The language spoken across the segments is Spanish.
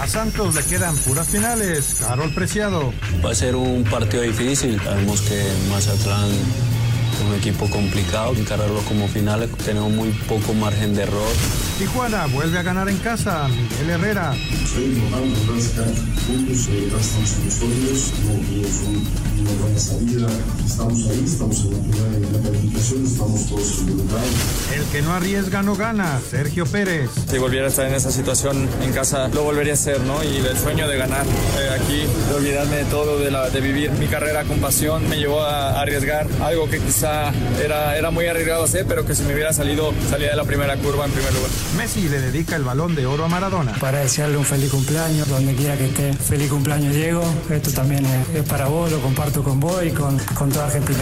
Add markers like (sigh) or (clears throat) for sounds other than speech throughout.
A Santos le quedan puras finales. Carol Preciado. Va a ser un partido difícil. Sabemos que Mazatlán es un equipo complicado. Encararlo como finales tenemos muy poco margen de error. Tijuana vuelve a ganar en casa. Miguel Herrera. Soy importante poder sacar puntos. Estamos en nosotros. No tuvimos un, una buena salida. Estamos ahí, estamos en la primera en la calificación. Estamos todos involucrados. El que no arriesga no gana. Sergio Pérez. Si volviera a estar en esa situación en casa, lo volvería a hacer, ¿no? Y el sueño de ganar eh, aquí, de olvidarme de todo, de, la, de vivir mi carrera con pasión, me llevó a, a arriesgar algo que quizá era, era muy arriesgado hacer, pero que si me hubiera salido, salía de la primera curva en primer lugar. Messi le dedica el balón de oro a Maradona. Para desearle un feliz cumpleaños, donde quiera que esté. Feliz cumpleaños, Diego. Esto también es, es para vos, lo comparto con vos y con, con toda Argentina.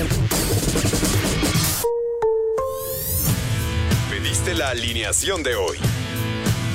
Pediste la alineación de hoy.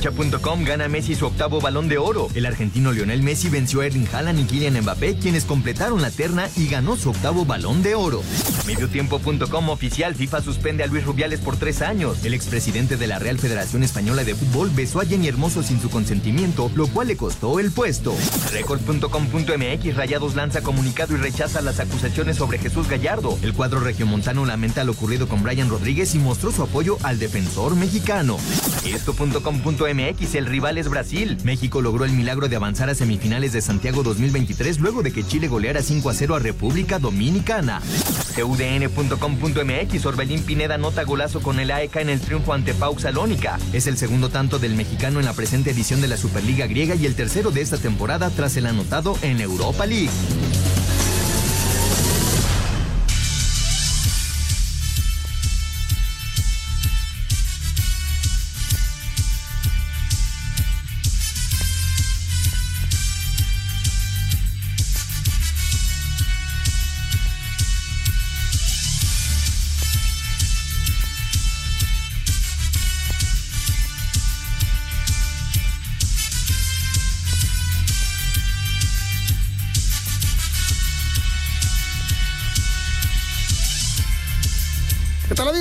Cancha.com gana Messi su octavo balón de oro. El argentino Lionel Messi venció a Erling Haaland y Kylian Mbappé, quienes completaron la terna y ganó su octavo balón de oro. Mediotiempo.com oficial FIFA suspende a Luis Rubiales por tres años. El expresidente de la Real Federación Española de Fútbol besó a Jenny Hermoso sin su consentimiento, lo cual le costó el puesto. Record.com.mx Rayados lanza comunicado y rechaza las acusaciones sobre Jesús Gallardo. El cuadro regiomontano lamenta lo ocurrido con Brian Rodríguez y mostró su apoyo al defensor mexicano. Esto.com.mx el rival es Brasil. México logró el milagro de avanzar a semifinales de Santiago 2023 luego de que Chile goleara 5 a 0 a República Dominicana. CUDN.com.mx Orbelín Pineda nota golazo con el AEK en el triunfo ante Pau Salónica. Es el segundo tanto del mexicano en la presente edición de la Superliga griega y el tercero de esta temporada tras el anotado en Europa League.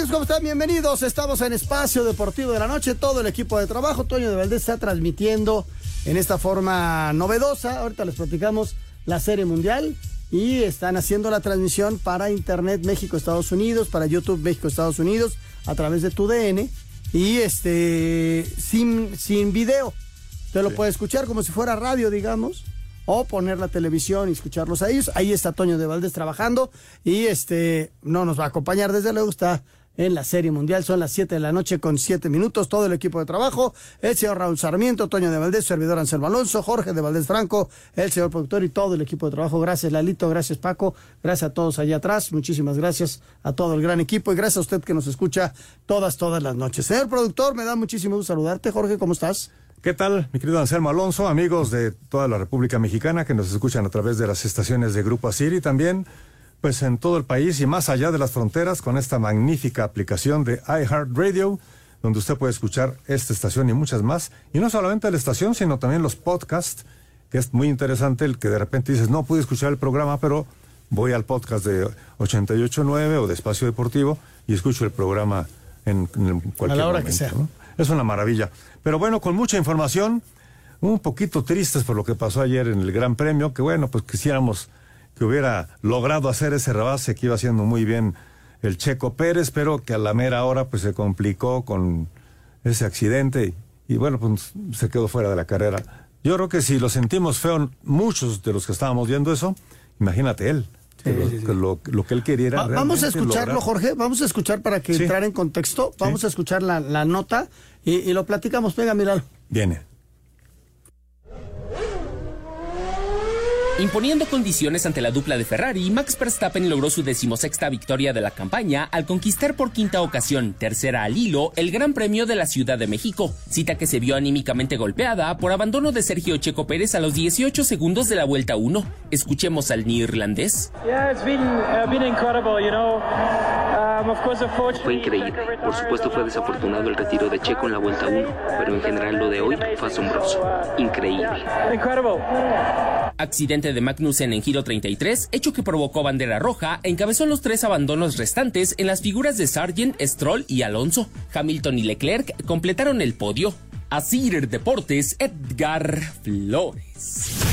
Amigos? ¿Cómo están? Bienvenidos. Estamos en Espacio Deportivo de la Noche. Todo el equipo de trabajo, Toño de Valdés, está transmitiendo en esta forma novedosa. Ahorita les platicamos la Serie Mundial y están haciendo la transmisión para Internet México-Estados Unidos, para YouTube México-Estados Unidos, a través de tu DN y este sin, sin video. Usted lo puede escuchar como si fuera radio, digamos o poner la televisión y escucharlos a ellos. Ahí está Toño de Valdés trabajando y este no nos va a acompañar desde luego, está en la Serie Mundial. Son las 7 de la noche con 7 minutos. Todo el equipo de trabajo, el señor Raúl Sarmiento, Toño de Valdés, servidor Anselmo Alonso, Jorge de Valdés Franco, el señor productor y todo el equipo de trabajo. Gracias Lalito, gracias Paco, gracias a todos allá atrás. Muchísimas gracias a todo el gran equipo y gracias a usted que nos escucha todas, todas las noches. Señor productor, me da muchísimo gusto saludarte. Jorge, ¿cómo estás? ¿Qué tal, mi querido Anselmo Alonso, amigos de toda la República Mexicana que nos escuchan a través de las estaciones de Grupo Asir y también pues en todo el país y más allá de las fronteras con esta magnífica aplicación de iHeartRadio, donde usted puede escuchar esta estación y muchas más. Y no solamente la estación, sino también los podcasts, que es muy interesante el que de repente dices, no pude escuchar el programa, pero voy al podcast de 889 o de Espacio Deportivo y escucho el programa en, en cualquier A la hora momento, que sea. ¿no? Es una maravilla. Pero bueno, con mucha información, un poquito tristes por lo que pasó ayer en el Gran Premio, que bueno, pues quisiéramos que hubiera logrado hacer ese rebase que iba haciendo muy bien el Checo Pérez, pero que a la mera hora pues se complicó con ese accidente y, y bueno, pues se quedó fuera de la carrera. Yo creo que si lo sentimos feo, muchos de los que estábamos viendo eso, imagínate él. que lo, que lo- lo que él quería era Va- vamos a escucharlo, lograr- Jorge. Vamos a escuchar para que Sí. entrar en contexto. Vamos a escuchar la, la nota y, y lo platicamos. Venga, míralo. Viene. Imponiendo condiciones ante la dupla de Ferrari, Max Verstappen logró su decimosexta victoria de la campaña al conquistar por quinta ocasión, tercera al hilo, el Gran Premio de la Ciudad de México, cita que se vio anímicamente golpeada por abandono de Sergio Checo Pérez a los 18 segundos de la vuelta 1. Escuchemos al neerlandés. Yeah, it's been been incredible, you know. Of course, unfortunately, Fue increíble. Por supuesto fue desafortunado el retiro de Checo en la vuelta 1, pero en general lo de hoy fue asombroso. Increíble. Accidente de Magnussen en giro 33, hecho que provocó bandera roja, encabezó los tres abandonos restantes en las figuras de Sargent, Stroll y Alonso. Hamilton y Leclerc completaron el podio. Asir Deportes, Edgar Flores.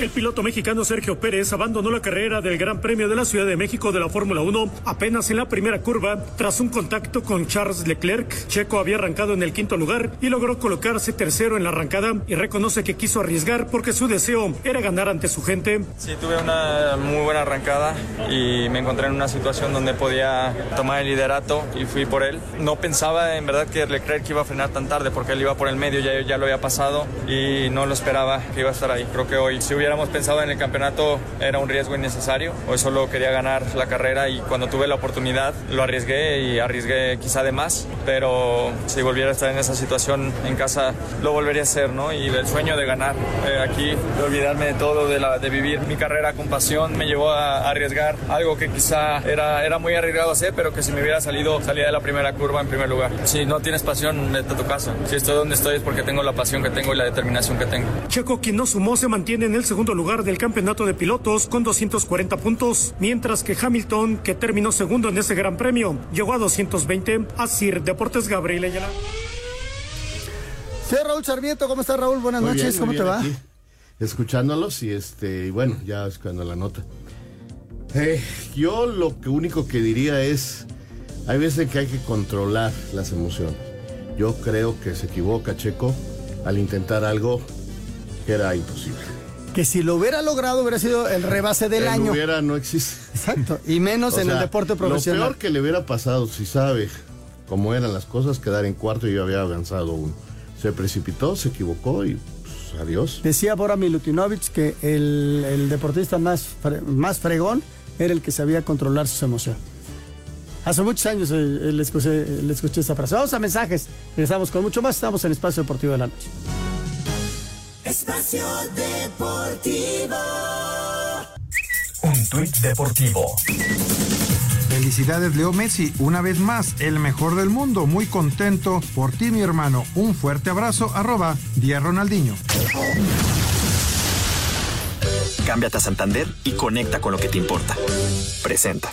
El piloto mexicano Sergio Pérez abandonó la carrera del Gran Premio de la Ciudad de México de la Fórmula 1 apenas en la primera curva tras un contacto con Charles Leclerc. Checo había arrancado en el quinto lugar y logró colocarse tercero en la arrancada y reconoce que quiso arriesgar porque su deseo era ganar ante su gente. Sí, tuve una muy buena arrancada y me encontré en una situación donde podía tomar el liderato y fui por él. No pensaba en verdad que Leclerc iba a frenar tan tarde porque él iba por el medio, ya, ya lo había pasado y no lo esperaba que iba a estar ahí. Creo que hoy si hubiéramos pensado en el campeonato era un riesgo innecesario. Hoy solo quería ganar la carrera y cuando tuve la oportunidad lo arriesgué y arriesgué quizá de más, pero si volviera a estar en esa situación en casa lo volvería a hacer, ¿no? Y el sueño de ganar eh, aquí, de olvidarme de todo, de, la, de vivir mi carrera con pasión, me llevó a, a arriesgar algo que quizá era, era muy arriesgado hacer, pero que si me hubiera salido, salía de la primera curva en primer lugar. Si no tienes pasión, vete a tu casa. Si estoy donde estoy es porque tengo la pasión que tengo y la determinación que tengo. Checo, quien no sumó, se mantiene en el segundo lugar del campeonato de pilotos con 240 puntos, mientras que Hamilton, que terminó segundo en ese gran premio, llegó a 220. Así, Deportes Gabriel Ayala. Sí, Raúl Sarmiento, ¿cómo estás, Raúl? Buenas Muy noches, bien, ¿cómo te va? aquí, escuchándolos y este, y bueno, ya escuchando la nota. Eh, yo lo que único que diría es, hay veces que hay que controlar las emociones. Yo creo que se equivoca Checo al intentar algo que era imposible. Que si lo hubiera logrado hubiera sido el rebase del El año. hubiera no existe. Exacto. Y menos (laughs) O en el deporte Lo profesional. peor que le hubiera pasado, si sabe cómo eran las cosas, quedar en cuarto y yo había avanzado uno. Se precipitó, se equivocó y pues, adiós. Decía Bora Milutinovic que el, el deportista más, fre- más fregón era el que sabía controlar sus emociones. Hace muchos años eh, eh, le, escuché, le escuché esa frase. Vamos a mensajes. Regresamos con mucho más. Estamos en Espacio Deportivo de la Noche. Espacio Deportivo. Un tuit deportivo. Felicidades Leo Messi, una vez más, el mejor del mundo, muy contento por ti mi hermano. Un fuerte abrazo, arroba Díaz Ronaldinho. Cámbiate a Santander y conecta con lo que te importa. Presenta.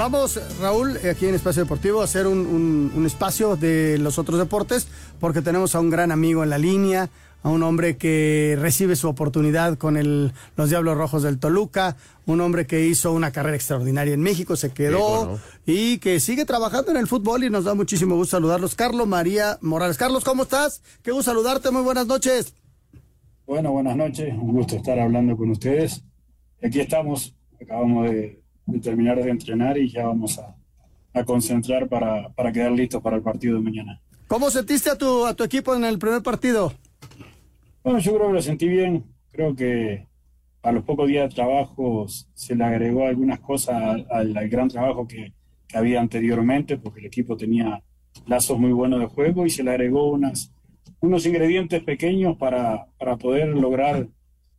Vamos, Raúl, aquí en Espacio Deportivo, a hacer un, un- un espacio de los otros deportes, porque tenemos a un gran amigo en la línea, a un hombre que recibe su oportunidad con el, los Diablos Rojos del Toluca, un hombre que hizo una carrera extraordinaria en México, se quedó y que sigue trabajando en el fútbol y nos da muchísimo gusto saludarlos. Carlos María Morales. Carlos, ¿cómo estás? Qué gusto saludarte, muy buenas noches. Bueno, buenas noches, un gusto estar hablando con ustedes. Aquí estamos, acabamos de, de terminar de entrenar y ya vamos a, a concentrar para, para quedar listos para el partido de mañana. ¿Cómo sentiste a tu, a tu equipo en el primer partido? Bueno, yo creo que lo sentí bien, creo que a los pocos días de trabajo se le agregó algunas cosas al, al- al gran trabajo que, que había anteriormente, porque el equipo tenía lazos muy buenos de juego y se le agregó unas, unos ingredientes pequeños para, para poder lograr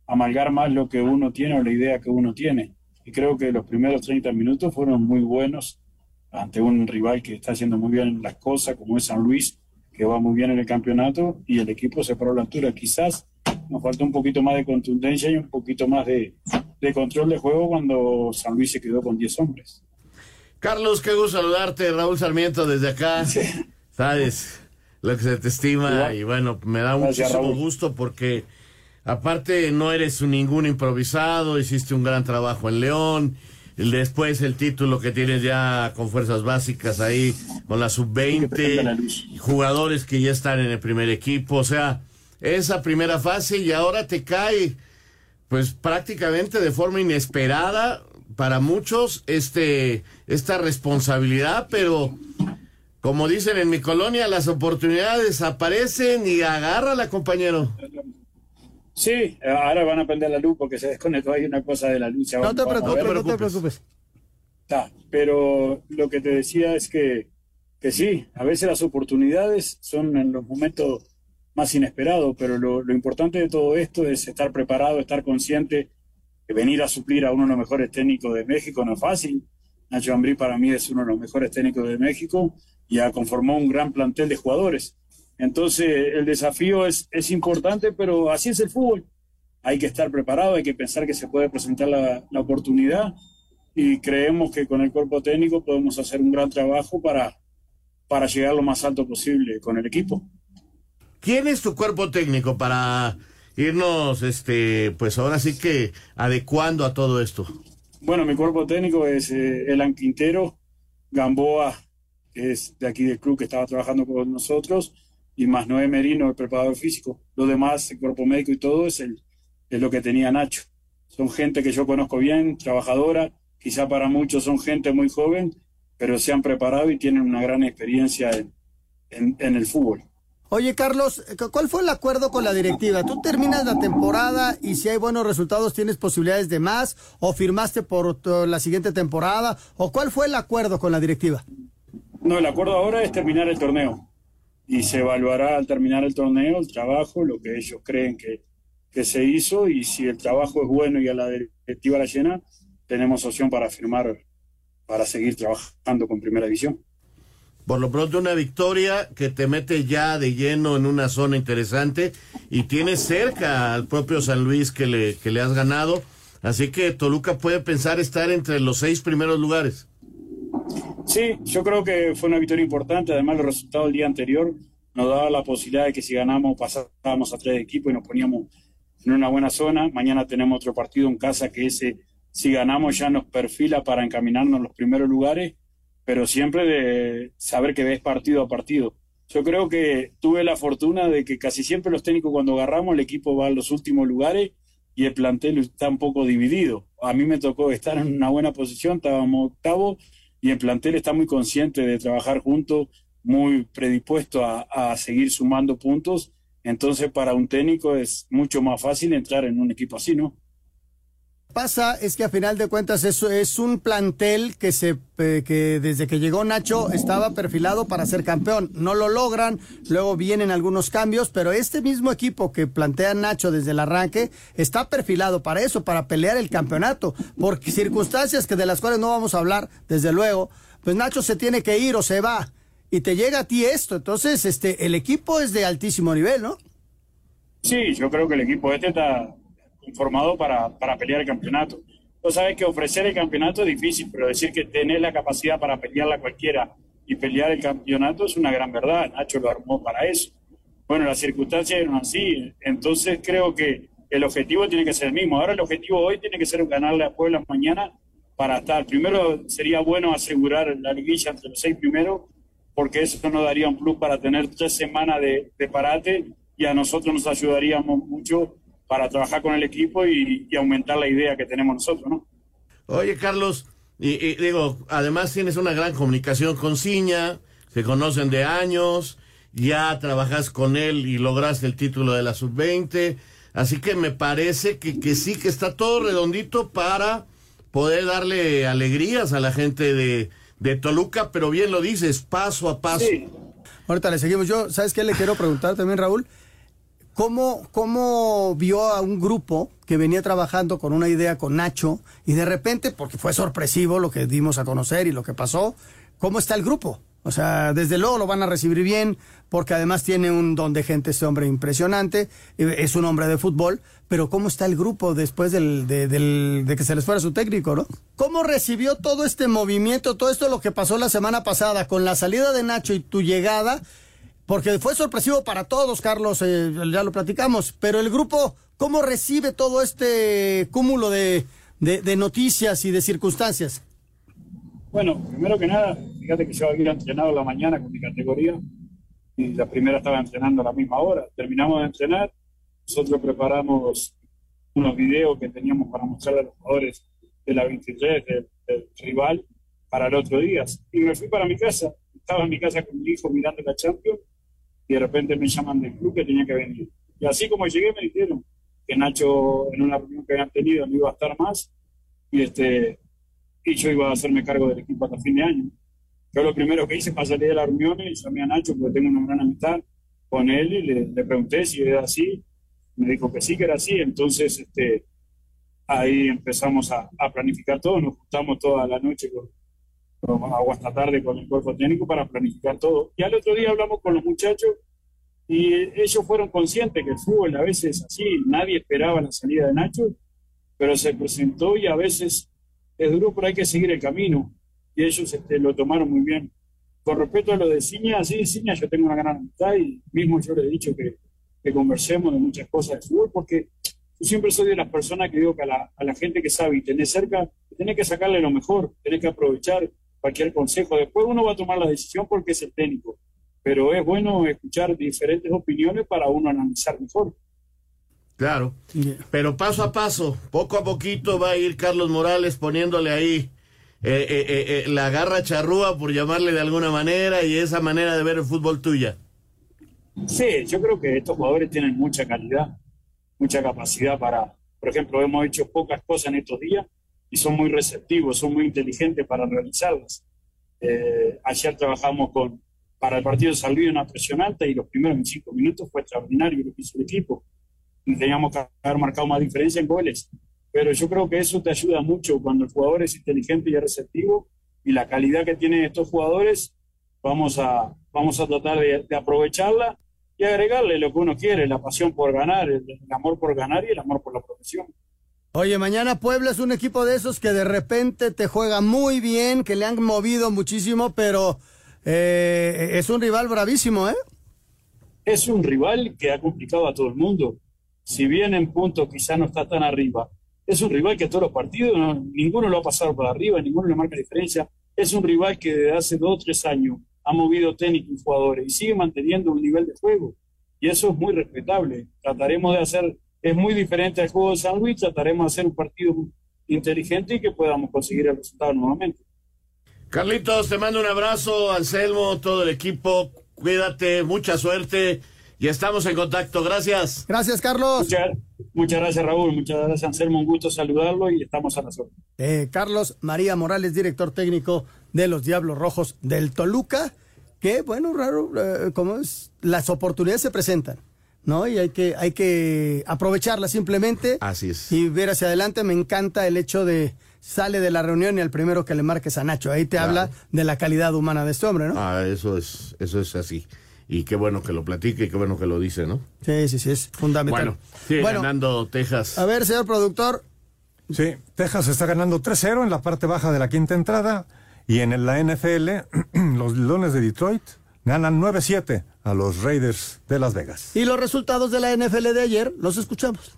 amalgar más lo que uno tiene o la idea que uno tiene. Y creo que los primeros 30 minutos fueron muy buenos ante un rival que está haciendo muy bien las cosas, como es San Luis, que va muy bien en el campeonato y el equipo se paró a la altura. Quizás nos falta un poquito más de contundencia y un poquito más de, de control de juego cuando San Luis se quedó con 10 hombres. Carlos, qué gusto saludarte, Raúl Sarmiento desde acá. (laughs) Sabes lo que se te estima y bueno, me da muchísimo gusto porque aparte no eres ningún improvisado, hiciste un gran trabajo en León. Después el título que tienes ya con fuerzas básicas ahí, con la sub-20, jugadores que ya están en el primer equipo, o sea, esa primera fase y ahora te cae, pues prácticamente de forma inesperada para muchos este esta responsabilidad, pero como dicen en mi colonia, las oportunidades aparecen y agárrala, compañero. Sí, ahora van a prender la luz porque se desconectó ahí una cosa de la luz. No te, preocupes, no te preocupes. Está, pero lo que te decía es que, que sí, a veces las oportunidades son en los momentos más inesperados, pero lo, lo importante de todo esto es estar preparado, estar consciente que venir a suplir a uno de los mejores técnicos de México no es fácil. Nacho Ambrí para mí es uno de los mejores técnicos de México y ha conformado un gran plantel de jugadores entonces, el desafío es, es importante, pero así es el fútbol. Hay que estar preparado, hay que pensar que se puede presentar la, la oportunidad y creemos que con el cuerpo técnico podemos hacer un gran trabajo para, para llegar lo más alto posible con el equipo. ¿Quién es tu cuerpo técnico para irnos, este, pues ahora sí que adecuando a todo esto? Bueno, mi cuerpo técnico es eh, Elan Quintero, Gamboa, que es de aquí del club que estaba trabajando con nosotros, y más Noé Merino, el preparador físico. Lo demás, el cuerpo médico y todo, es, el, es lo que tenía Nacho. Son gente que yo conozco bien, trabajadora, quizá para muchos son gente muy joven, pero se han preparado y tienen una gran experiencia en, en, el fútbol. Oye, Carlos, ¿cuál fue el acuerdo con la directiva? ¿Tú terminas la temporada y si hay buenos resultados tienes posibilidades de más? ¿O firmaste por la siguiente temporada? ¿O cuál fue el acuerdo con la directiva? No, el acuerdo ahora es terminar el torneo y se evaluará al terminar el torneo el trabajo, lo que ellos creen que, que se hizo y si el trabajo es bueno y a la directiva la llena, tenemos opción para firmar, para seguir trabajando con Primera División. Por lo pronto una victoria que te mete ya de lleno en una zona interesante y tienes cerca al propio San Luis que le, que le has ganado. Así que Toluca puede pensar estar entre los seis primeros lugares. Sí, yo creo que fue una victoria importante. Además, el resultado del día anterior nos daba la posibilidad de que si ganamos pasábamos a tres equipos y nos poníamos en una buena zona. Mañana tenemos otro partido en casa que ese, si ganamos, ya nos perfila para encaminarnos en los primeros lugares, pero siempre de saber que ves partido a partido. Yo creo que tuve la fortuna de que casi siempre los técnicos cuando agarramos el equipo va a los últimos lugares y el plantel está un poco dividido. A mí me tocó estar en una buena posición, estábamos octavos y el plantel está muy consciente de trabajar juntos, muy predispuesto a, a, seguir sumando puntos. Entonces, para un técnico es mucho más fácil entrar en un equipo así, ¿no? Pasa es que a final de cuentas eso es un plantel que se eh, que desde que llegó Nacho estaba perfilado para ser campeón. No lo logran, luego vienen algunos cambios, pero este mismo equipo que plantea Nacho desde el arranque está perfilado para eso, para pelear el campeonato, por circunstancias que de las cuales no vamos a hablar, desde luego, pues Nacho se tiene que ir o se va y te llega a ti esto, entonces este el equipo es de altísimo nivel, ¿no? Sí, yo creo que el equipo este está formado para, para pelear el campeonato. Tú sabes que ofrecer el campeonato es difícil, pero decir que tener la capacidad para pelearla cualquiera y pelear el campeonato es una gran verdad. Nacho lo armó para eso. Bueno, las circunstancias eran así, entonces creo que el objetivo tiene que ser el mismo. Ahora el objetivo hoy tiene que ser ganarle a Puebla mañana para estar. Primero sería bueno asegurar la liguilla entre los seis primeros, porque eso nos daría un plus para tener tres semanas de, de parate y a nosotros nos ayudaríamos mucho para trabajar con el equipo y, aumentar la idea que tenemos nosotros, ¿no? Oye, Carlos, y, digo, además tienes una gran comunicación con Ciña, se conocen de años, ya trabajas con él y lograste el título de la sub-20, así que me parece que, que sí, que está todo redondito para poder darle alegrías a la gente de, de Toluca, pero bien lo dices, paso a paso. Sí. Ahorita le seguimos. Yo, ¿sabes qué le quiero preguntar también, Raúl? ¿Cómo, ¿Cómo vio a un grupo que venía trabajando con una idea con Nacho y de repente, porque fue sorpresivo lo que dimos a conocer y lo que pasó, ¿cómo está el grupo? O sea, desde luego lo van a recibir bien, porque además tiene un don de gente ese hombre impresionante, eh, es un hombre de fútbol, pero ¿cómo está el grupo después del, de, del- de que se les fuera su técnico, no? ¿Cómo recibió todo este movimiento, todo esto lo que pasó la semana pasada con la salida de Nacho y tu llegada? Porque fue sorpresivo para todos, Carlos, eh, ya lo platicamos, pero el grupo, ¿cómo recibe todo este cúmulo de, de- de noticias y de circunstancias? Bueno, primero que nada, fíjate que yo había entrenado la mañana con mi categoría y la primera estaba entrenando a la misma hora. Terminamos de entrenar, nosotros preparamos unos videos que teníamos para mostrar a los jugadores de la 23 del, del rival para el otro día. Y me fui para mi casa, estaba en mi casa con mi hijo mirando la Champions y de repente me llaman del club que tenía que venir. Y así como llegué me dijeron que Nacho en una reunión que habían tenido no iba a estar más y este y yo iba a hacerme cargo del equipo hasta fin de año. Yo lo primero que hice fue salir de la reunión y llamé a Nacho porque tengo una gran amistad con él y le, le pregunté si era así. Me dijo que sí, que era así. Entonces, este, ahí empezamos a, a planificar todo. Nos juntamos toda la noche con, o hasta tarde con el cuerpo técnico para planificar todo. Y al otro día hablamos con los muchachos y ellos fueron conscientes que el fútbol a veces es así. Nadie esperaba la salida de Nacho, pero se presentó y a veces es duro, pero hay que seguir el camino. Y ellos este, lo tomaron muy bien. Con respecto a lo de Ciña, sí, Ciña, yo tengo una gran amistad y mismo yo le he dicho que, que conversemos de muchas cosas de fútbol, porque yo siempre soy de las personas que digo que a la, a la gente que sabe y tenés cerca, tenés que sacarle lo mejor, tenés que aprovechar cualquier consejo. Después uno va a tomar la decisión porque es el técnico, pero es bueno escuchar diferentes opiniones para uno analizar mejor. Claro. Pero paso a paso, poco a poquito va a ir Carlos Morales poniéndole ahí eh, eh, eh, eh, la garra charrúa, por llamarle de alguna manera, y esa manera de ver el fútbol tuya. Sí, yo creo que estos jugadores tienen mucha calidad, mucha capacidad para, por ejemplo, hemos hecho pocas cosas en estos días y son muy receptivos, son muy inteligentes para realizarlas. Eh, ayer trabajamos con, para el partido de San una presión alta y los primeros 25 minutos fue extraordinario lo que hizo el equipo. Teníamos que haber marcado más diferencia en goles. Pero yo creo que eso te ayuda mucho cuando el jugador es inteligente y es receptivo y la calidad que tienen estos jugadores, vamos a, vamos a tratar de, de aprovecharla y agregarle lo que uno quiere, la pasión por ganar, el, el amor por ganar y el amor por la profesión. Oye, mañana Puebla es un equipo de esos que de repente te juega muy bien, que le han movido muchísimo, pero eh, es un rival bravísimo, ¿eh? Es un rival que ha complicado a todo el mundo. Si bien en puntos quizá no está tan arriba, es un rival que todos los partidos, no- ninguno lo ha pasado por arriba, ninguno le marca diferencia. Es un rival que desde hace dos o tres años ha movido técnicos y jugadores y sigue manteniendo un nivel de juego. Y eso es muy respetable. Trataremos de hacer, es muy diferente al juego de San Luis, trataremos de hacer un partido inteligente y que podamos conseguir el resultado nuevamente. Carlitos, te mando un abrazo, Anselmo, todo el equipo, cuídate, mucha suerte y estamos en contacto. Gracias. Gracias, Carlos. Muchas, muchas gracias, Raúl. Muchas gracias, Anselmo. Un gusto saludarlo y estamos a la suerte. Eh, Carlos María Morales, director técnico de los Diablos Rojos del Toluca, que bueno, raro, eh, como es, las oportunidades se presentan, ¿no? Y hay que, hay que aprovecharlas simplemente. Así es. Y ver hacia adelante, me encanta el hecho de sale de la reunión y al primero que le marques a Nacho. Ahí te Claro. habla de la calidad humana de este hombre, ¿no? Ah, eso es, eso es así. Y qué bueno que lo platique y qué bueno que lo dice, ¿no? Sí, sí, sí, es fundamental. Bueno, sigue Bueno, ganando Texas. a ver, señor productor. Sí, Texas está ganando 3-0 en la parte baja de la quinta entrada y en la NFL (clears throat) los Leones de Detroit ganan 9-7 a los Raiders de Las Vegas. Y los resultados de la NFL de ayer los escuchamos.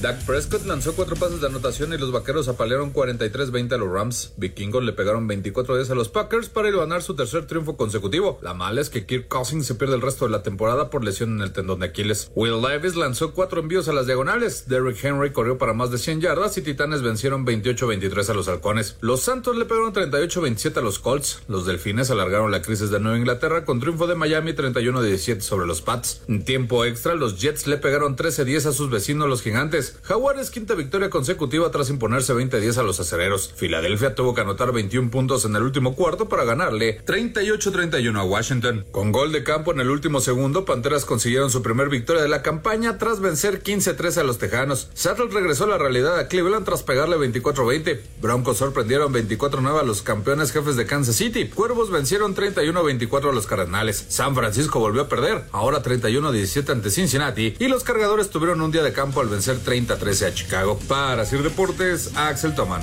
Dak Prescott lanzó cuatro pases de anotación y los vaqueros apalearon 43-20 a los Rams. Vikingos le pegaron 24-10 a los Packers para ganar su tercer triunfo consecutivo. La mala es que Kirk Cousins se pierde el resto de la temporada por lesión en el tendón de Aquiles. Will Levis lanzó cuatro envíos a las diagonales. Derrick Henry corrió para más de 100 yardas y Titanes vencieron 28-23 a los Halcones. Los Santos le pegaron 38-27 a los Colts. Los Delfines alargaron la crisis de Nueva Inglaterra con triunfo de Miami 31-17 sobre los Pats. En tiempo extra, los Jets le pegaron 13-10 a sus vecinos los Gigantes. Jaguares quinta victoria consecutiva tras imponerse 20-10 a los acereros. Filadelfia tuvo que anotar 21 puntos en el último cuarto para ganarle 38-31 a Washington. Con gol de campo en el último segundo, Panteras consiguieron su primer victoria de la campaña tras vencer 15-13 a los Tejanos. Seattle regresó a la realidad a Cleveland tras pegarle 24-20. Broncos sorprendieron 24-9 a los campeones jefes de Kansas City. Cuervos vencieron 31-24 a los Cardenales. San Francisco volvió a perder, ahora 31-17 ante Cincinnati. Y los cargadores tuvieron un día de campo al vencer 30-13 a Chicago. Para Sir Deportes, Axel Toman.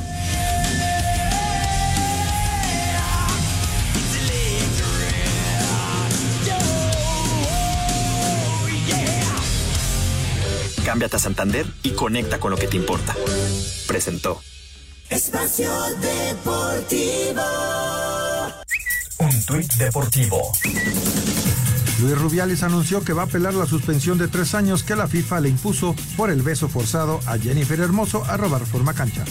Cámbiate a Santander y conecta con lo que te importa. Presentó. Espacio Deportivo. Tuit deportivo. Luis Rubiales anunció que va a apelar la suspensión de tres años que la FIFA le impuso por el beso forzado a Jennifer Hermoso a robar forma cancha.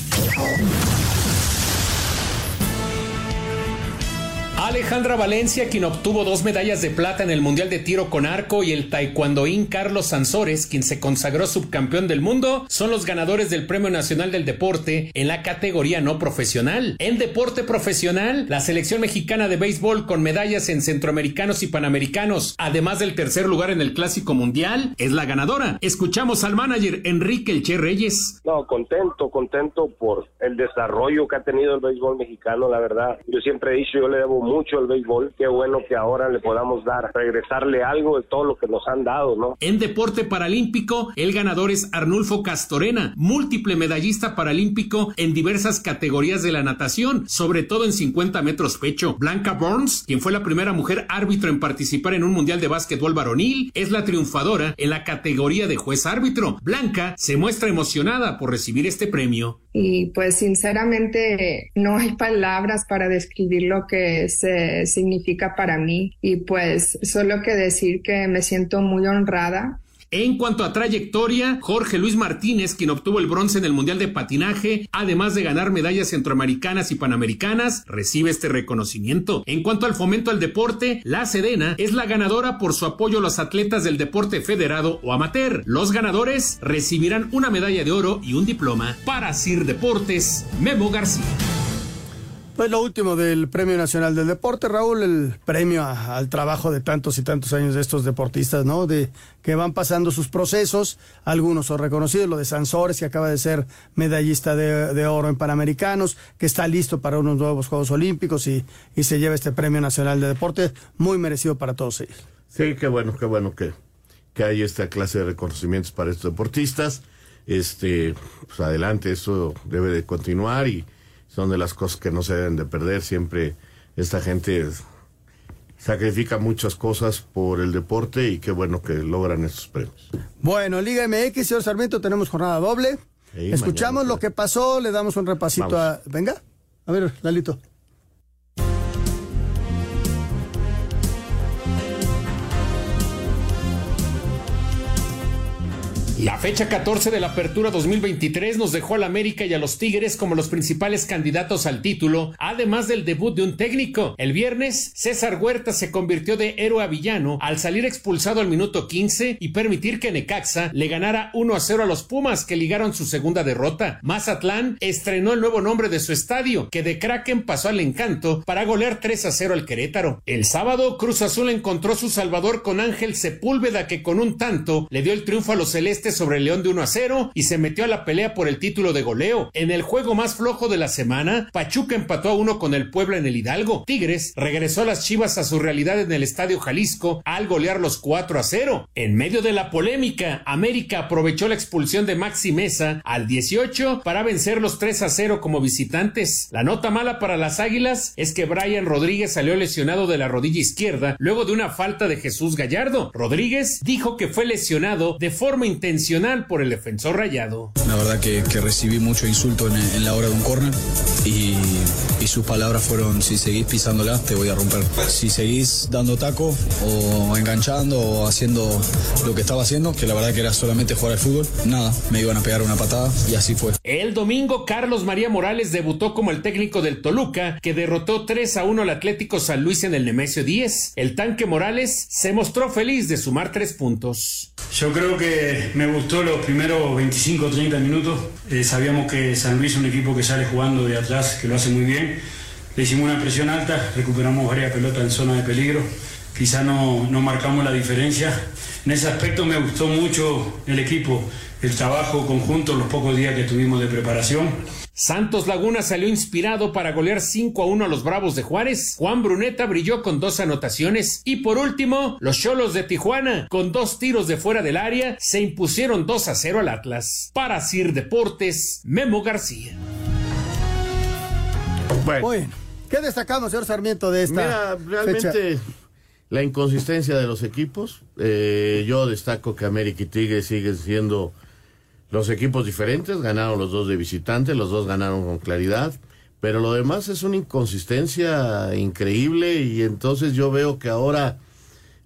Alejandra Valencia, quien obtuvo dos medallas de plata en el Mundial de Tiro con Arco, y el taekwondoín Carlos Sansores, quien se consagró subcampeón del mundo, son los ganadores del Premio Nacional del Deporte en la categoría no profesional. En deporte profesional, la selección mexicana de béisbol con medallas en centroamericanos y panamericanos, además del tercer lugar en el Clásico Mundial, es la ganadora. Escuchamos al manager Enrique Elche Reyes. No, contento, contento por el desarrollo que ha tenido el béisbol mexicano, la verdad. Yo siempre he dicho, yo le debo mucho el béisbol. Qué bueno que ahora le podamos dar, regresarle algo de todo lo que nos han dado, ¿no? En deporte paralímpico, el ganador es Arnulfo Castorena, múltiple medallista paralímpico en diversas categorías de la natación, sobre todo en 50 metros pecho. Blanca Burns, quien fue la primera mujer árbitro en participar en un mundial de básquetbol varonil, es la triunfadora en la categoría de juez árbitro. Blanca se muestra emocionada por recibir este premio. Y pues sinceramente no hay palabras para describir lo que significa para mí. Y pues solo que decir que me siento muy honrada en cuanto a trayectoria, Jorge Luis Martínez, quien obtuvo el bronce en el Mundial de Patinaje, además de ganar medallas centroamericanas y panamericanas, recibe este reconocimiento. En cuanto al fomento al deporte, la Sedena es la ganadora por su apoyo a los atletas del deporte federado o amateur. Los ganadores recibirán una medalla de oro y un diploma. Para Sir Deportes, Memo García. Pues lo último del Premio Nacional del Deporte, Raúl, el premio al trabajo de tantos y tantos años de estos deportistas, ¿no? De que van pasando sus procesos, algunos son reconocidos, lo de Sansores, que acaba de ser medallista de, de, oro en Panamericanos, que está listo para unos nuevos Juegos Olímpicos y, y se lleva este Premio Nacional de Deporte, muy merecido para todos ellos. Sí, qué bueno, qué bueno que, que hay esta clase de reconocimientos para estos deportistas. Este, pues adelante, eso debe de continuar y son de las cosas que no se deben de perder. Siempre esta gente sacrifica muchas cosas por el deporte y qué bueno que logran estos premios. Bueno, Liga MX, señor Sarmiento, tenemos jornada doble. Sí, Escuchamos mañana, lo que pasó, le damos un repasito Vamos. a... Venga, a ver, Lalito. La fecha 14 de la Apertura 2023 nos dejó al América y a los Tigres como los principales candidatos al título, además del debut de un técnico. El viernes, César Huerta se convirtió de héroe a villano al salir expulsado al minuto 15 y permitir que Necaxa le ganara 1 a 0 a los Pumas que ligaron su segunda derrota. Mazatlán estrenó el nuevo nombre de su estadio, que de Kraken pasó al encanto para golear 3 a 0 al Querétaro. El sábado, Cruz Azul encontró su salvador con Ángel Sepúlveda que con un tanto le dio el triunfo a los celestes sobre el León de 1 a 0 y se metió a la pelea por el título de goleo. En el juego más flojo de la semana, Pachuca empató a uno con el Puebla en el Hidalgo. Tigres regresó a las Chivas a su realidad en el Estadio Jalisco al golear los 4 a 0. En medio de la polémica, América aprovechó la expulsión de Maxi Mesa al 18 para vencer los 3 a 0 como visitantes. La nota mala para las Águilas es que Brian Rodríguez salió lesionado de la rodilla izquierda luego de una falta de Jesús Gallardo. Rodríguez dijo que fue lesionado de forma intencional por el defensor rayado. La verdad que, que recibí mucho insulto en, en, la hora de un córner y, y, sus palabras fueron si seguís pisándola te voy a romper. Si seguís dando taco o enganchando o haciendo lo que estaba haciendo, que la verdad que era solamente jugar al fútbol, nada, me iban a pegar una patada y así fue. El domingo Carlos María Morales debutó como el técnico del Toluca que derrotó 3 a 1 al Atlético San Luis en el Nemesio 10. El tanque Morales se mostró feliz de sumar tres puntos. Yo creo que me gustó los primeros 25 o 30 minutos. Eh, sabíamos que San Luis es un equipo que sale jugando de atrás, que lo hace muy bien. Le hicimos una presión alta, recuperamos varias pelotas en zona de peligro. Quizá no, no marcamos la diferencia. En ese aspecto me gustó mucho el equipo, el trabajo conjunto, los pocos días que tuvimos de preparación. Santos Laguna salió inspirado para golear 5 a 1 a los Bravos de Juárez. Juan Bruneta brilló con dos anotaciones. Y por último, los Cholos de Tijuana, con dos tiros de fuera del área, se impusieron 2 a 0 al Atlas. Para Sir Deportes, Memo García. Bueno. ¿qué destacamos, señor Sarmiento, de esta Mira, realmente fecha? la inconsistencia de los equipos. Eh, yo destaco que América y Tigres siguen siendo los equipos diferentes. Ganaron los dos de visitante, los dos ganaron con claridad. Pero lo demás es una inconsistencia increíble y entonces yo veo que ahora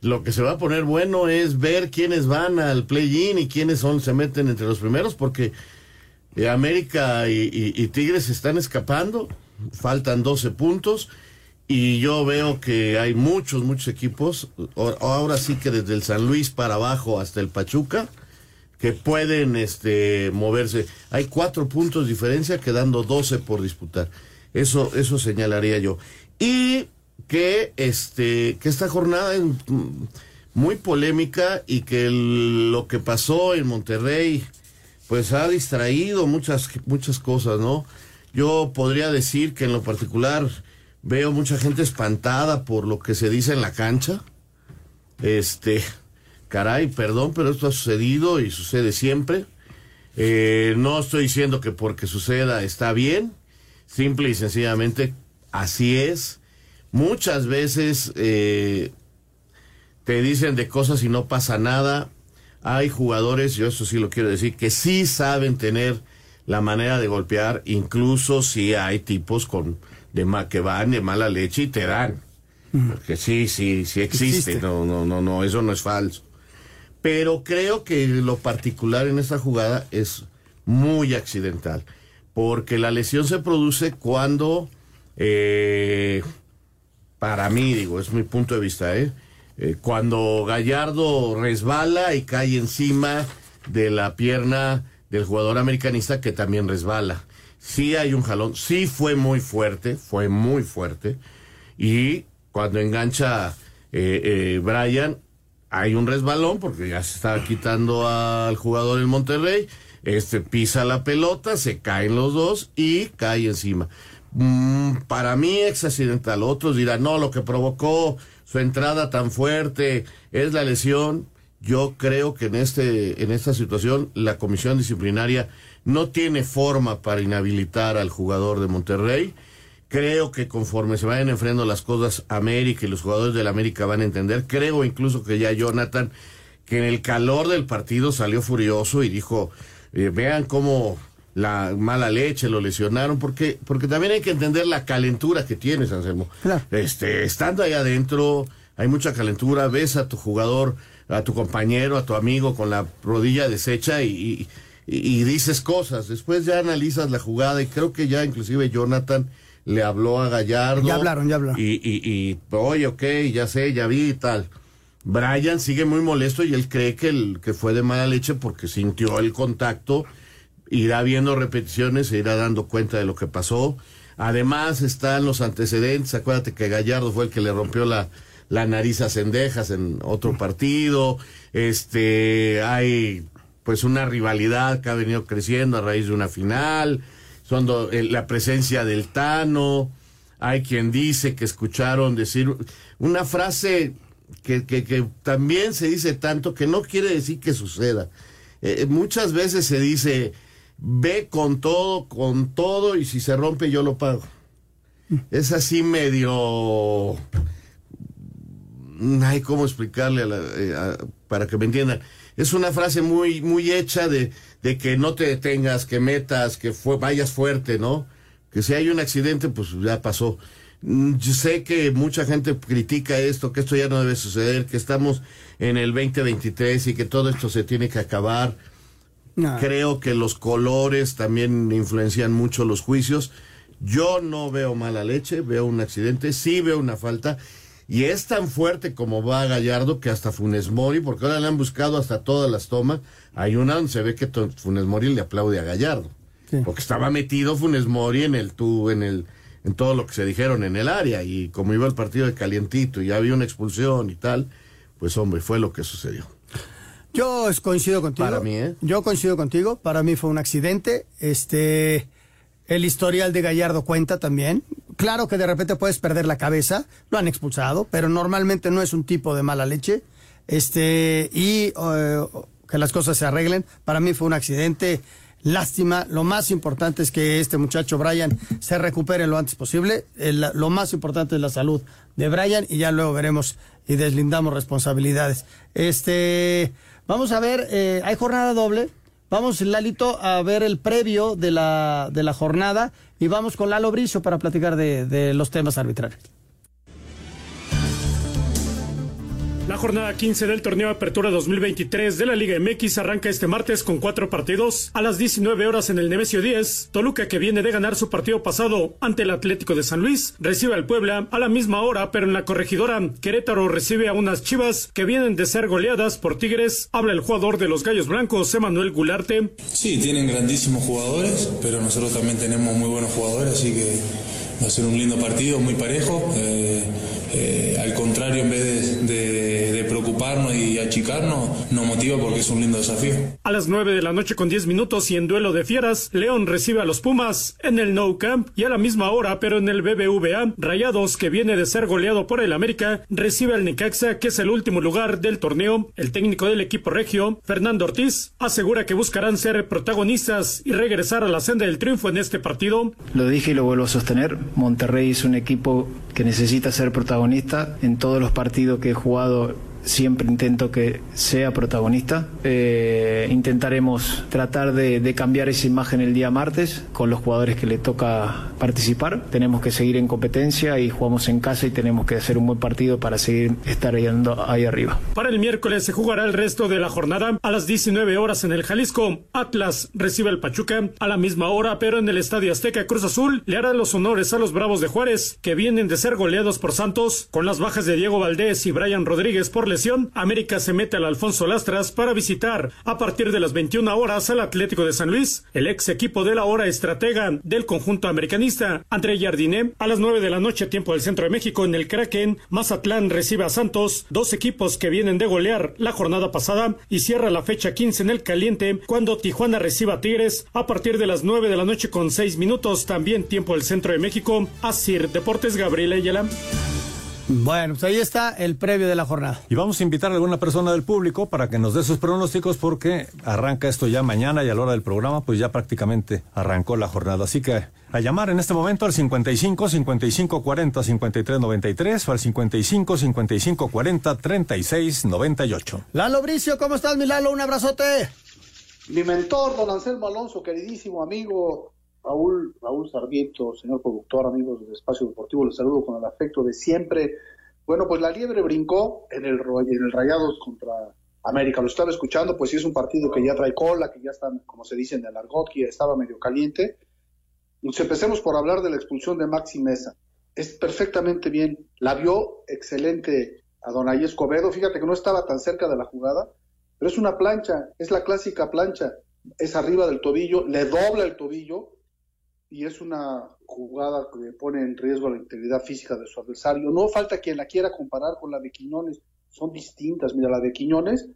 lo que se va a poner bueno es ver quiénes van al play-in y quiénes son, se meten entre los primeros porque eh, América y, y- Tigres están escapando, faltan 12 puntos y yo veo que hay muchos, muchos equipos, ahora sí que desde el San Luis para abajo hasta el Pachuca, que pueden este, moverse. Hay cuatro puntos de diferencia, quedando 12 por disputar. Eso, eso señalaría yo. Y que, este, que esta jornada es muy polémica y que lo que pasó en Monterrey, pues ha distraído muchas, muchas cosas, ¿no? Yo podría decir que en lo particular veo mucha gente espantada por lo que se dice en la cancha. Este, caray, perdón, pero esto ha sucedido y sucede siempre. Eh, no estoy diciendo que porque suceda está bien, simple y sencillamente así es. Muchas veces eh, te dicen de cosas y no pasa nada. Hay jugadores, yo eso sí lo quiero decir, que sí saben tener la manera de golpear, incluso si hay tipos con de ma- que van de mala leche y te dan. Porque sí, sí, sí existe. Existe. No, no, no, no, eso no es falso. Pero creo que lo particular en esta jugada es muy accidental. Porque la lesión se produce cuando, eh, para mí, digo, es mi punto de vista, ¿eh? Eh, cuando Gallardo resbala y cae encima de la pierna del jugador americanista que también resbala. Sí hay un jalón, sí fue muy fuerte, fue muy fuerte. Y cuando engancha eh, eh, Brian, hay un resbalón porque ya se está quitando al jugador del Monterrey. Este pisa la pelota, se caen los dos y cae encima. Mm, para mí es accidental. Otros dirán, no, lo que provocó su entrada tan fuerte es la lesión. Yo creo que en este en esta situación la comisión disciplinaria no tiene forma para inhabilitar al jugador de Monterrey. Creo que conforme se vayan enfrentando las cosas América y los jugadores del América van a entender. Creo incluso que ya Jonathan, que en el calor del partido salió furioso y dijo, eh, vean cómo la mala leche lo lesionaron, porque, porque también hay que entender la calentura que tienes, Anselmo. Este, estando ahí adentro, hay mucha calentura, ves a tu jugador, a tu compañero, a tu amigo con la rodilla deshecha y, y, y dices cosas. Después ya analizas la jugada y creo que ya inclusive Jonathan le habló a Gallardo. Ya hablaron, ya hablaron. Y, y, y oye, ok, ya sé, ya vi y tal. Brian sigue muy molesto y él cree que, el, que fue de mala leche porque sintió el contacto, irá viendo repeticiones, se irá dando cuenta de lo que pasó. Además están los antecedentes, acuérdate que Gallardo fue el que le rompió la, la nariz a Cendejas en otro partido, este, hay pues una rivalidad que ha venido creciendo a raíz de una final, son do- eh, la presencia del Tano, hay quien dice que escucharon decir una frase que, que, que también se dice tanto que no quiere decir que suceda. Eh, muchas veces se dice, ve con todo, con todo, y si se rompe yo lo pago. Es así medio... No hay cómo explicarle a la- eh, a- para que me entiendan. Es una frase muy, muy hecha de, de que no te detengas, que metas, que fue, vayas fuerte, ¿no? Que si hay un accidente, pues ya pasó. Mm, Yo sé que mucha gente critica esto, que esto ya no debe suceder, que estamos en el 2023 y que todo esto se tiene que acabar. Creo que los colores también influencian mucho los juicios. Yo no veo mala leche, veo un accidente, sí veo una falta. Y es tan fuerte como va Gallardo que hasta Funes Mori, porque ahora le han buscado hasta todas las tomas. Hay una donde se ve que Funes Mori le aplaude a Gallardo. Porque estaba metido Funes Mori en el tu, en el, en todo lo que se dijeron en el área. Y como iba el partido de calientito y ya había una expulsión y tal, pues hombre, fue lo que sucedió. Yo coincido contigo. Para mí, ¿eh? Yo coincido contigo. Para mí fue un accidente. Este, el historial de Gallardo cuenta también. Claro que de repente puedes perder la cabeza. Lo han expulsado, pero normalmente no es un tipo de mala leche. Este, y eh, que las cosas se arreglen. Para mí fue un accidente. Lástima. Lo más importante es que este muchacho Brian se recupere lo antes posible. Lo más importante es la salud de Brian y ya luego veremos y deslindamos responsabilidades. Este, vamos a ver, eh, hay jornada doble. Vamos, Lalito, a ver el previo de la, de la jornada y vamos con Lalo Brizo para platicar de, de los temas arbitrales. La jornada 15 del torneo Apertura 2023 de la Liga MX arranca este martes con cuatro partidos. A las 19 horas en el Nemesio 10, Toluca, que viene de ganar su partido pasado ante el Atlético de San Luis, recibe al Puebla a la misma hora, pero en la corregidora, Querétaro recibe a unas chivas que vienen de ser goleadas por Tigres. Habla el jugador de los Gallos Blancos, Emanuel Gularte. Sí, tienen grandísimos jugadores, pero nosotros también tenemos muy buenos jugadores, así que va a ser un lindo partido, muy parejo. Eh, eh, al contrario, en vez de, de- y achicarnos, nos motiva porque es un lindo desafío. A las 9 de la noche con 10 minutos y en duelo de fieras, León recibe a los Pumas en el No Camp y a la misma hora, pero en el BBVA, Rayados, que viene de ser goleado por el América, recibe al Necaxa, que es el último lugar del torneo. El técnico del equipo regio, Fernando Ortiz, asegura que buscarán ser protagonistas y regresar a la senda del triunfo en este partido. Lo dije y lo vuelvo a sostener. Monterrey es un equipo que necesita ser protagonista. En todos los partidos que he jugado siempre intento que sea protagonista. Eh, intentaremos tratar de, cambiar esa imagen el día martes con los jugadores que le toca participar. Tenemos que seguir en competencia y jugamos en casa y tenemos que hacer un buen partido para seguir estar ando- ahí arriba. Para el miércoles se jugará el resto de la jornada a las 19 horas en el Jalisco. Atlas recibe al Pachuca a la misma hora, pero en el Estadio Azteca Cruz Azul le hará los honores a los Bravos de Juárez, que vienen de ser goleados por Santos. Con las bajas de Diego Valdés y Brian Rodríguez por América se mete al Alfonso Lastras para visitar a partir de las 21 horas al Atlético de San Luis, el ex equipo de la hora estratega del conjunto americanista. André Jardiné a las 9 de la noche, tiempo del centro de México, en el Kraken, Mazatlán recibe a Santos, dos equipos que vienen de golear la jornada pasada y cierra la fecha 15 en el caliente cuando Tijuana reciba a Tigres a partir de las 9 de la noche con 6 minutos, también tiempo del centro de México. Asir Deportes Gabriel Ayala. Bueno, pues ahí está el previo de la jornada. Y vamos a invitar a alguna persona del público para que nos dé sus pronósticos porque arranca esto ya mañana y a la hora del programa pues ya prácticamente arrancó la jornada. Así que a llamar en este momento al 55 55 40 53 93 o al 55 55 40 36 98. Lalo Bricio, ¿cómo estás, mi Lalo? Un abrazote. Mi mentor, don Anselmo Alonso, queridísimo amigo Raúl, Raúl Sarmiento, señor productor, amigos del Espacio Deportivo, les saludo con el afecto de siempre. Bueno, pues la liebre brincó en el, en el Rayados contra América. Lo estaba escuchando, pues sí es un partido que ya trae cola, que ya está, como se dice en el argot, que estaba medio caliente. Pues empecemos por hablar de la expulsión de Maxi Mesa. Es perfectamente bien. La vio excelente a Donay Escobedo. Fíjate que no estaba tan cerca de la jugada, pero es una plancha, es la clásica plancha. Es arriba del tobillo, le dobla el tobillo y es una jugada que pone en riesgo la integridad física de su adversario. No falta quien la quiera comparar con la de Quiñones, son distintas. Mira, la de Quiñones,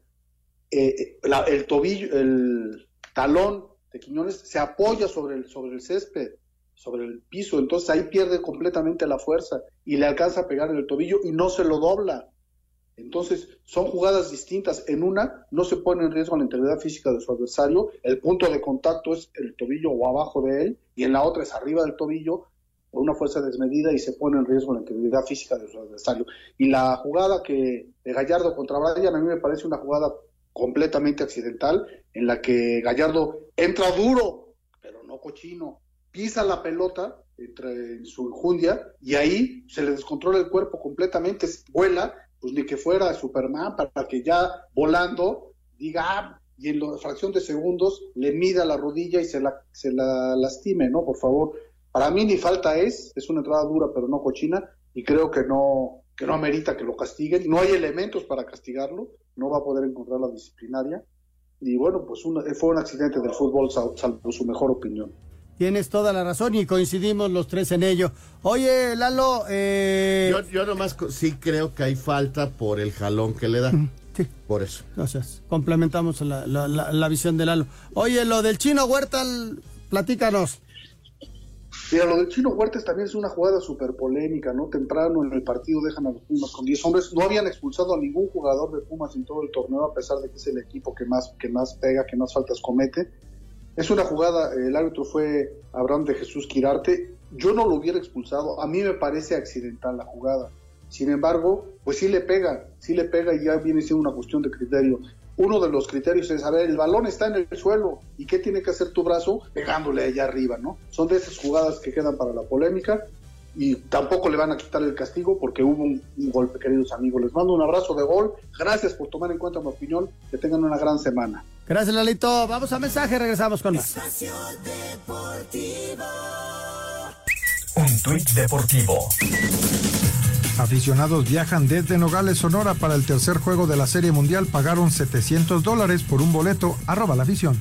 eh, eh, la- el tobillo, el talón de Quiñones se apoya sobre el, sobre el césped, sobre el piso, entonces ahí pierde completamente la fuerza y le alcanza a pegar en el tobillo y no se lo dobla. Entonces, son jugadas distintas. En una no se pone en riesgo la integridad física de su adversario, el punto de contacto es el tobillo o abajo de él, y en la otra es arriba del tobillo por una fuerza desmedida y se pone en riesgo la integridad física de su adversario. Y la jugada que de Gallardo contra Brian a mí me parece una jugada completamente accidental en la que Gallardo entra duro, pero no cochino, pisa la pelota entre en su enjundia y ahí se le descontrola el cuerpo completamente, vuela, pues ni que fuera Superman para que ya volando diga "Ah", y en la fracción de segundos le mida la rodilla y se la, se la lastime, ¿no? Por favor. Para mí ni falta es, es una entrada dura pero no cochina y creo que no, que no amerita que lo castiguen, no hay elementos para castigarlo, no va a poder encontrar la disciplinaria. Y bueno, pues fue un accidente del fútbol, salvo su mejor opinión. Tienes toda la razón y coincidimos los tres en ello. Oye, Lalo, eh... yo, yo nomás sí creo que hay falta por el jalón que le da. Sí. Por eso. Gracias. Complementamos la, la, la, visión de Lalo. Oye, lo del chino Huerta, platícanos. Mira, lo del Chino Huertas también es una jugada súper polémica, ¿no? Temprano en el partido dejan a los Pumas con 10 hombres. No habían expulsado a ningún jugador de Pumas en todo el torneo, a pesar de que es el equipo que más, que más pega, que más faltas comete. Es una jugada, el árbitro fue Abraham de Jesús Quirarte. Yo no lo hubiera expulsado, a mí me parece accidental la jugada. Sin embargo, pues sí le pega, sí le pega y ya viene siendo una cuestión de criterio uno de los criterios es, a ver, el balón está en el suelo y qué tiene que hacer tu brazo pegándole allá arriba, ¿no? Son de esas jugadas que quedan para la polémica y tampoco le van a quitar el castigo porque hubo un, golpe, queridos amigos. Les mando un abrazo de gol. Gracias por tomar en cuenta mi opinión. Que tengan una gran semana. Gracias, Lalito. Vamos a mensaje, regresamos con más. Un tuit deportivo. Aficionados viajan desde Nogales, Sonora para el tercer juego de la Serie Mundial. Pagaron 700 dólares por un boleto. Arroba la afición.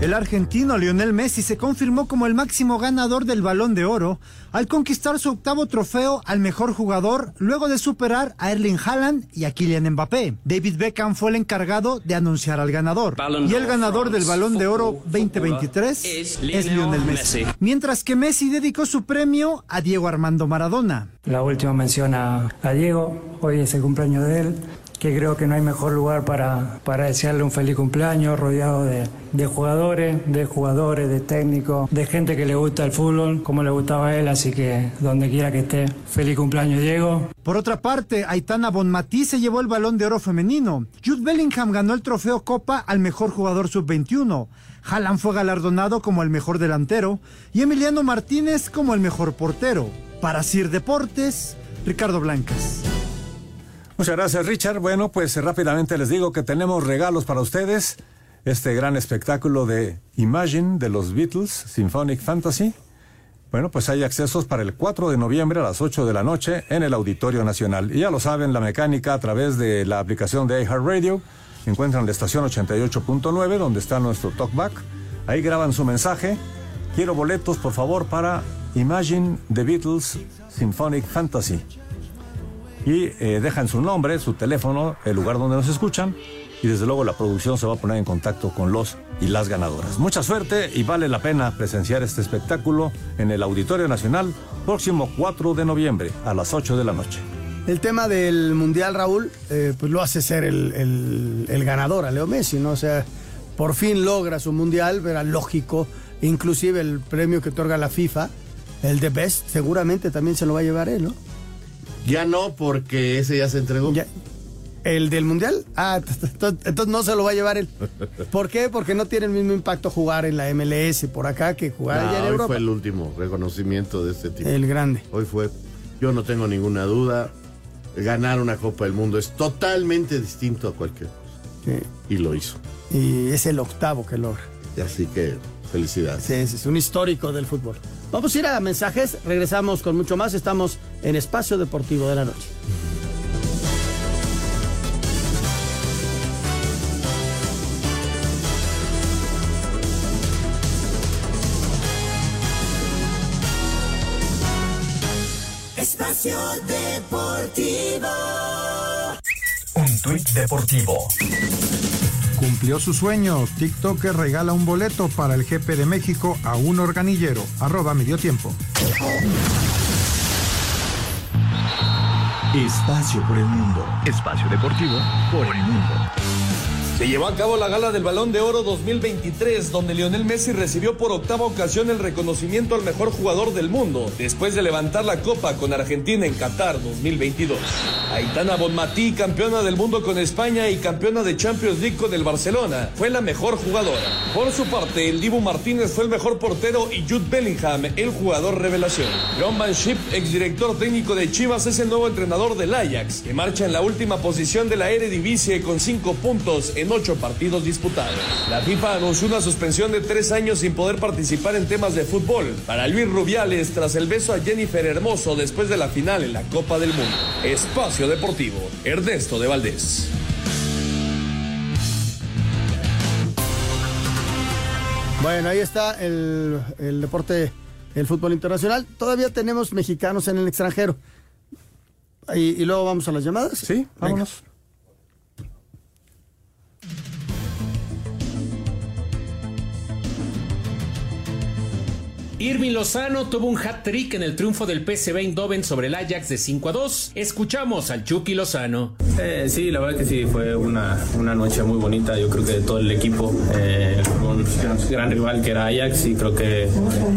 El argentino Lionel Messi se confirmó como el máximo ganador del balón de oro al conquistar su octavo trofeo al mejor jugador luego de superar a Erling Haaland y a Kylian Mbappé. David Beckham fue el encargado de anunciar al ganador. Y el ganador del balón de oro 2023 es Lionel Messi. Mientras que Messi dedicó su premio a Diego Armando Maradona. La última mención a, a Diego, hoy es el cumpleaños de él que creo que no hay mejor lugar para, para desearle un feliz cumpleaños, rodeado de, de, jugadores, de jugadores, de técnicos, de gente que le gusta el fútbol, como le gustaba a él, así que donde quiera que esté, feliz cumpleaños Diego. Por otra parte, Aitana Bonmatí se llevó el balón de oro femenino. Jude Bellingham ganó el trofeo Copa al mejor jugador sub-21. Haaland fue galardonado como el mejor delantero y Emiliano Martínez como el mejor portero. Para Sir Deportes, Ricardo Blancas. Muchas gracias, Richard. Bueno, pues rápidamente les digo que tenemos regalos para ustedes. Este gran espectáculo de Imagine de los Beatles, Symphonic Fantasy. Bueno, pues hay accesos para el 4 de noviembre a las 8 de la noche en el Auditorio Nacional. Y ya lo saben, la mecánica a través de la aplicación de iHeartRadio. Encuentran la estación 88.9, donde está nuestro talkback. Ahí graban su mensaje. Quiero boletos, por favor, para Imagine the Beatles Symphonic Fantasy y eh, dejan su nombre, su teléfono, el lugar donde nos escuchan y desde luego la producción se va a poner en contacto con los y las ganadoras. Mucha suerte y vale la pena presenciar este espectáculo en el Auditorio Nacional próximo 4 de noviembre a las 8 de la noche. El tema del Mundial, Raúl, eh, pues lo hace ser el, ganador a Leo Messi, ¿no? O sea, por fin logra su Mundial, era lógico, inclusive el premio que otorga la FIFA, el de Best, seguramente también se lo va a llevar él, ¿no? Ya no, porque ese ya se entregó. ¿El del Mundial? Ah, (laughs) entonces no se lo va a llevar él. ¿Por qué? Porque no tiene el mismo impacto jugar en la MLS por acá que jugar allá en hoy Europa. fue el último reconocimiento de este tipo. El grande. Hoy fue, yo no tengo ninguna duda, ganar una Copa del Mundo es totalmente distinto a cualquier cosa. Y lo hizo. Y es el octavo que logra. Así que felicidades. Sí, es un histórico del fútbol. Vamos a ir a mensajes, regresamos con mucho más. Estamos en Espacio Deportivo de la Noche. Espacio Deportivo. Un tuit deportivo cumplió su sueño. TikToker regala un boleto para el GP de México a un organillero. Arroba medio tiempo. Espacio por el mundo. Espacio deportivo por el mundo. Se llevó a cabo la gala del Balón de Oro 2023, donde Lionel Messi recibió por octava ocasión el reconocimiento al mejor jugador del mundo, después de levantar la copa con Argentina en Qatar 2022. Aitana Bonmatí, campeona del mundo con España y campeona de Champions League con el Barcelona, fue la mejor jugadora. Por su parte, el Dibu Martínez fue el mejor portero y Jude Bellingham el jugador revelación. John Van Schip, exdirector técnico de Chivas, es el nuevo entrenador del Ajax, que marcha en la última posición de la Eredivisie con cinco puntos en ocho partidos disputados. La FIFA anunció una suspensión de tres años sin poder participar en temas de fútbol para Luis Rubiales tras el beso a Jennifer Hermoso después de la final en la Copa del Mundo. Espacio Deportivo, Ernesto de Valdés. Bueno, ahí está el, el deporte, el fútbol internacional. Todavía tenemos mexicanos en el extranjero. Y, y luego vamos a las llamadas. Sí, vámonos. Irving Lozano tuvo un hat-trick en el triunfo del PSV Eindhoven sobre el Ajax de 5 a 2. Escuchamos al Chucky Lozano. Eh, sí, la verdad que sí, fue una, una noche muy bonita. Yo creo que de todo el equipo, eh, un gran rival que era Ajax y creo que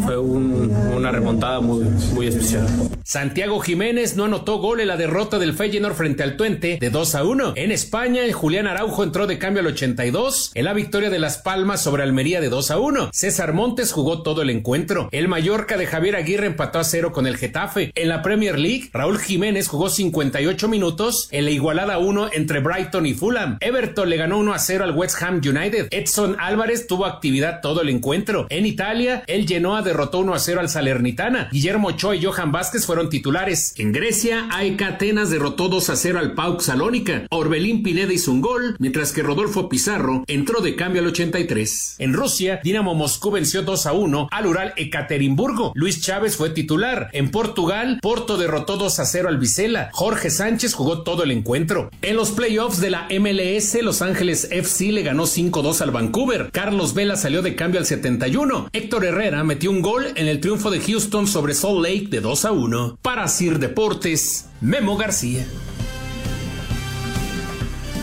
fue un- una remontada muy, muy especial. Santiago Jiménez no anotó gol en la derrota del Feyenoord frente al Twente de 2 a 1. En España, el Julián Araujo entró de cambio al 82 en la victoria de Las Palmas sobre Almería de 2 a 1. César Montes jugó todo el encuentro. El Mallorca de Javier Aguirre empató a 0 con el Getafe. En la Premier League, Raúl Jiménez jugó 58 minutos en la igualada 1 entre Brighton y Fulham. Everton le ganó 1 a 0 al West Ham United. Edson Álvarez tuvo actividad todo el encuentro. En Italia, el Genoa derrotó 1 a 0 al Salernitana. Guillermo Ochoa y Johan Vázquez fueron titulares. En Grecia, AEK Atenas derrotó 2 a 0 al PAOK Salónica. Orbelín Pineda hizo un gol, mientras que Rodolfo Pizarro entró de cambio al 83. En Rusia, Dinamo Moscú venció 2 a 1 al Ural Ekaterimburgo. Luis Chávez fue titular. En Portugal, Porto derrotó 2 a 0 al Vicela. Jorge Sánchez jugó todo el encuentro. En los playoffs de la MLS, Los Ángeles FC le ganó 5-2 al Vancouver. Carlos Vela salió de cambio al 71. Héctor Herrera metió un gol en el triunfo de Houston sobre Salt Lake de 2 a 1. Para Sir Deportes, Memo García.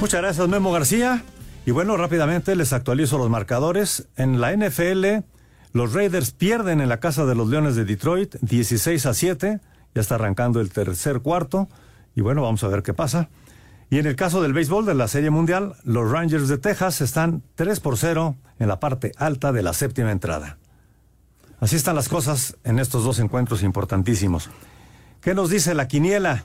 Muchas gracias, Memo García. Y bueno, rápidamente les actualizo los marcadores. En la NFL, los Raiders pierden en la casa de los Leones de Detroit 16 a 7. Ya está arrancando el tercer cuarto. Y bueno, vamos a ver qué pasa. Y en el caso del béisbol de la Serie Mundial, los Rangers de Texas están 3 por 0 en la parte alta de la séptima entrada. Así están las cosas en estos dos encuentros importantísimos. ¿Qué nos dice la quiniela?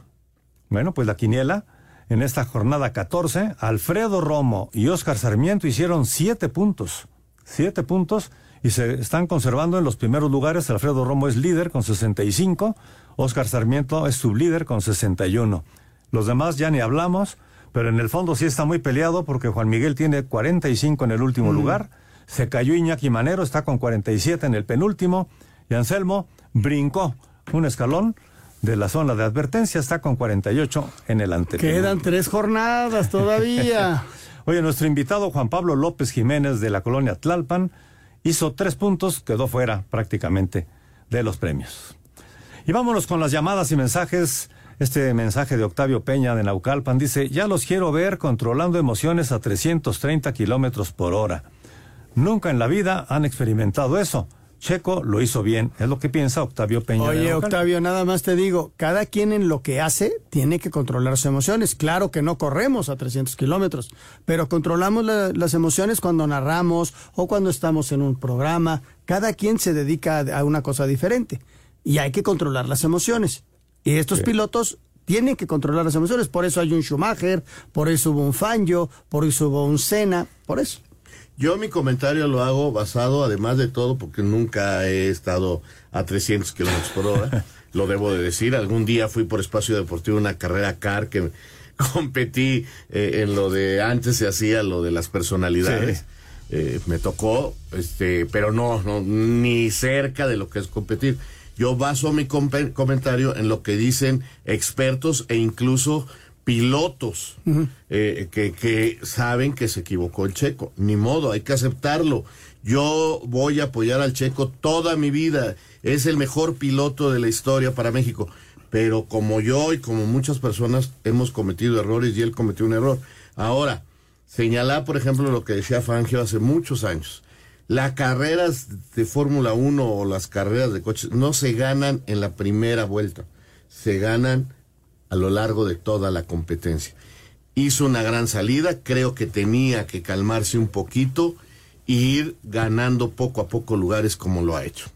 Bueno, pues la quiniela, en esta jornada 14, Alfredo Romo y Oscar Sarmiento hicieron siete puntos. Siete puntos y se están conservando en los primeros lugares. Alfredo Romo es líder con 65, Oscar Sarmiento es sublíder con 61. Los demás ya ni hablamos, pero en el fondo sí está muy peleado porque Juan Miguel tiene 45 en el último Mm. lugar. Se cayó Iñaki Manero, está con 47 en el penúltimo. Y Anselmo brincó un escalón de la zona de advertencia, está con 48 en el anterior. Quedan tres jornadas todavía. (laughs) Oye, nuestro invitado Juan Pablo López Jiménez de la colonia Tlalpan hizo tres puntos, quedó fuera prácticamente de los premios. Y vámonos con las llamadas y mensajes. Este mensaje de Octavio Peña de Naucalpan dice, ya los quiero ver controlando emociones a 330 kilómetros por hora. Nunca en la vida han experimentado eso. Checo lo hizo bien, es lo que piensa Octavio Peña. Oye. Octavio, nada más te digo, cada quien en lo que hace tiene que controlar sus emociones. Claro que no corremos a 300 kilómetros, pero controlamos la- las emociones cuando narramos o cuando estamos en un programa. Cada quien se dedica a, a una cosa diferente y hay que controlar las emociones. Y estos pilotos tienen que controlar las emociones. Por eso hay un Schumacher, por eso hubo un Fangio, por eso hubo un Senna, por eso. Yo mi comentario lo hago basado, además de todo, porque nunca he estado a 300 kilómetros por hora. (laughs) lo debo de decir. Algún día fui por espacio deportivo una carrera car que (laughs) competí eh, en lo de antes se hacía lo de las personalidades. Eh, me tocó, este, pero no, no, ni cerca de lo que es competir. Yo baso mi comentario en lo que dicen expertos e incluso pilotos eh, que, que saben que se equivocó el checo. Ni modo, hay que aceptarlo. Yo voy a apoyar al checo toda mi vida. Es el mejor piloto de la historia para México. Pero como yo y como muchas personas hemos cometido errores y él cometió un error. Ahora, señalar, por ejemplo, lo que decía Fangio hace muchos años. Las carreras de Fórmula 1 o las carreras de coches no se ganan en la primera vuelta, se ganan a lo largo de toda la competencia. Hizo una gran salida, creo que tenía que calmarse un poquito e ir ganando poco a poco lugares como lo ha hecho.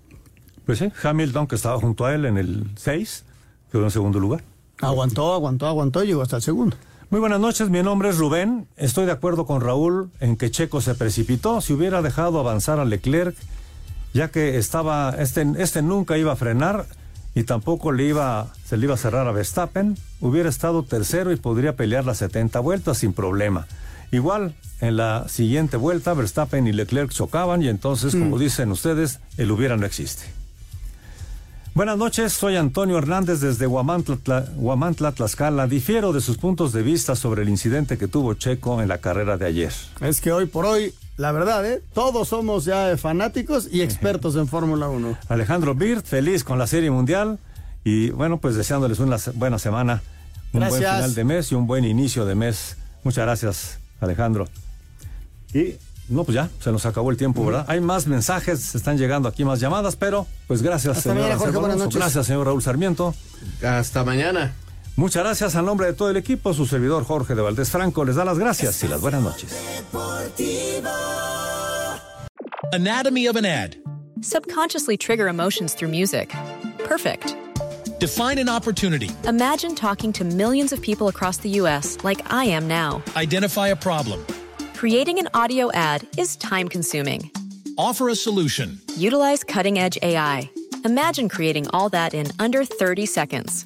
Pues sí, Hamilton, que estaba junto a él en el 6, quedó en segundo lugar. Aguantó, aguantó, aguantó y llegó hasta el segundo. Muy buenas noches, mi nombre es Rubén. Estoy de acuerdo con Raúl en que Checo se precipitó. Si hubiera dejado avanzar a Leclerc, ya que estaba, este, este nunca iba a frenar y tampoco le iba, se le iba a cerrar a Verstappen, hubiera estado tercero y podría pelear las 70 vueltas sin problema. Igual, en la siguiente vuelta, Verstappen y Leclerc chocaban y entonces, como Mm. dicen ustedes, el hubiera no existe. Buenas noches, soy Antonio Hernández desde Huamantla, Tla- Huamantla, Tlaxcala. Difiero de sus puntos de vista sobre el incidente que tuvo Checo en la carrera de ayer. Es que hoy por hoy, la verdad, ¿eh? todos somos ya fanáticos y expertos en Fórmula 1. (laughs) Alejandro Bird, feliz con la Serie Mundial y bueno, pues deseándoles una buena semana, un buen final de mes y un buen inicio de mes. Muchas gracias, Alejandro. Y no, pues ya, se nos acabó el tiempo, ¿verdad? Hay más mensajes, están llegando aquí más llamadas, pero pues gracias, Hasta señor mañana, Jorge, buenas noches. Gracias, señor Raúl Sarmiento. Hasta mañana. Muchas gracias al nombre de todo el equipo, su servidor Jorge de Valdés Franco les da las gracias y las buenas noches. Anatomy of an ad. Subconsciously trigger emotions through music. Perfect. Define an opportunity. Imagine talking to millions of people across the U.S. like I am now. Identify a problem. Creating an audio ad is time consuming. Offer a solution. Utilize cutting edge AI. Imagine creating all that in under 30 seconds.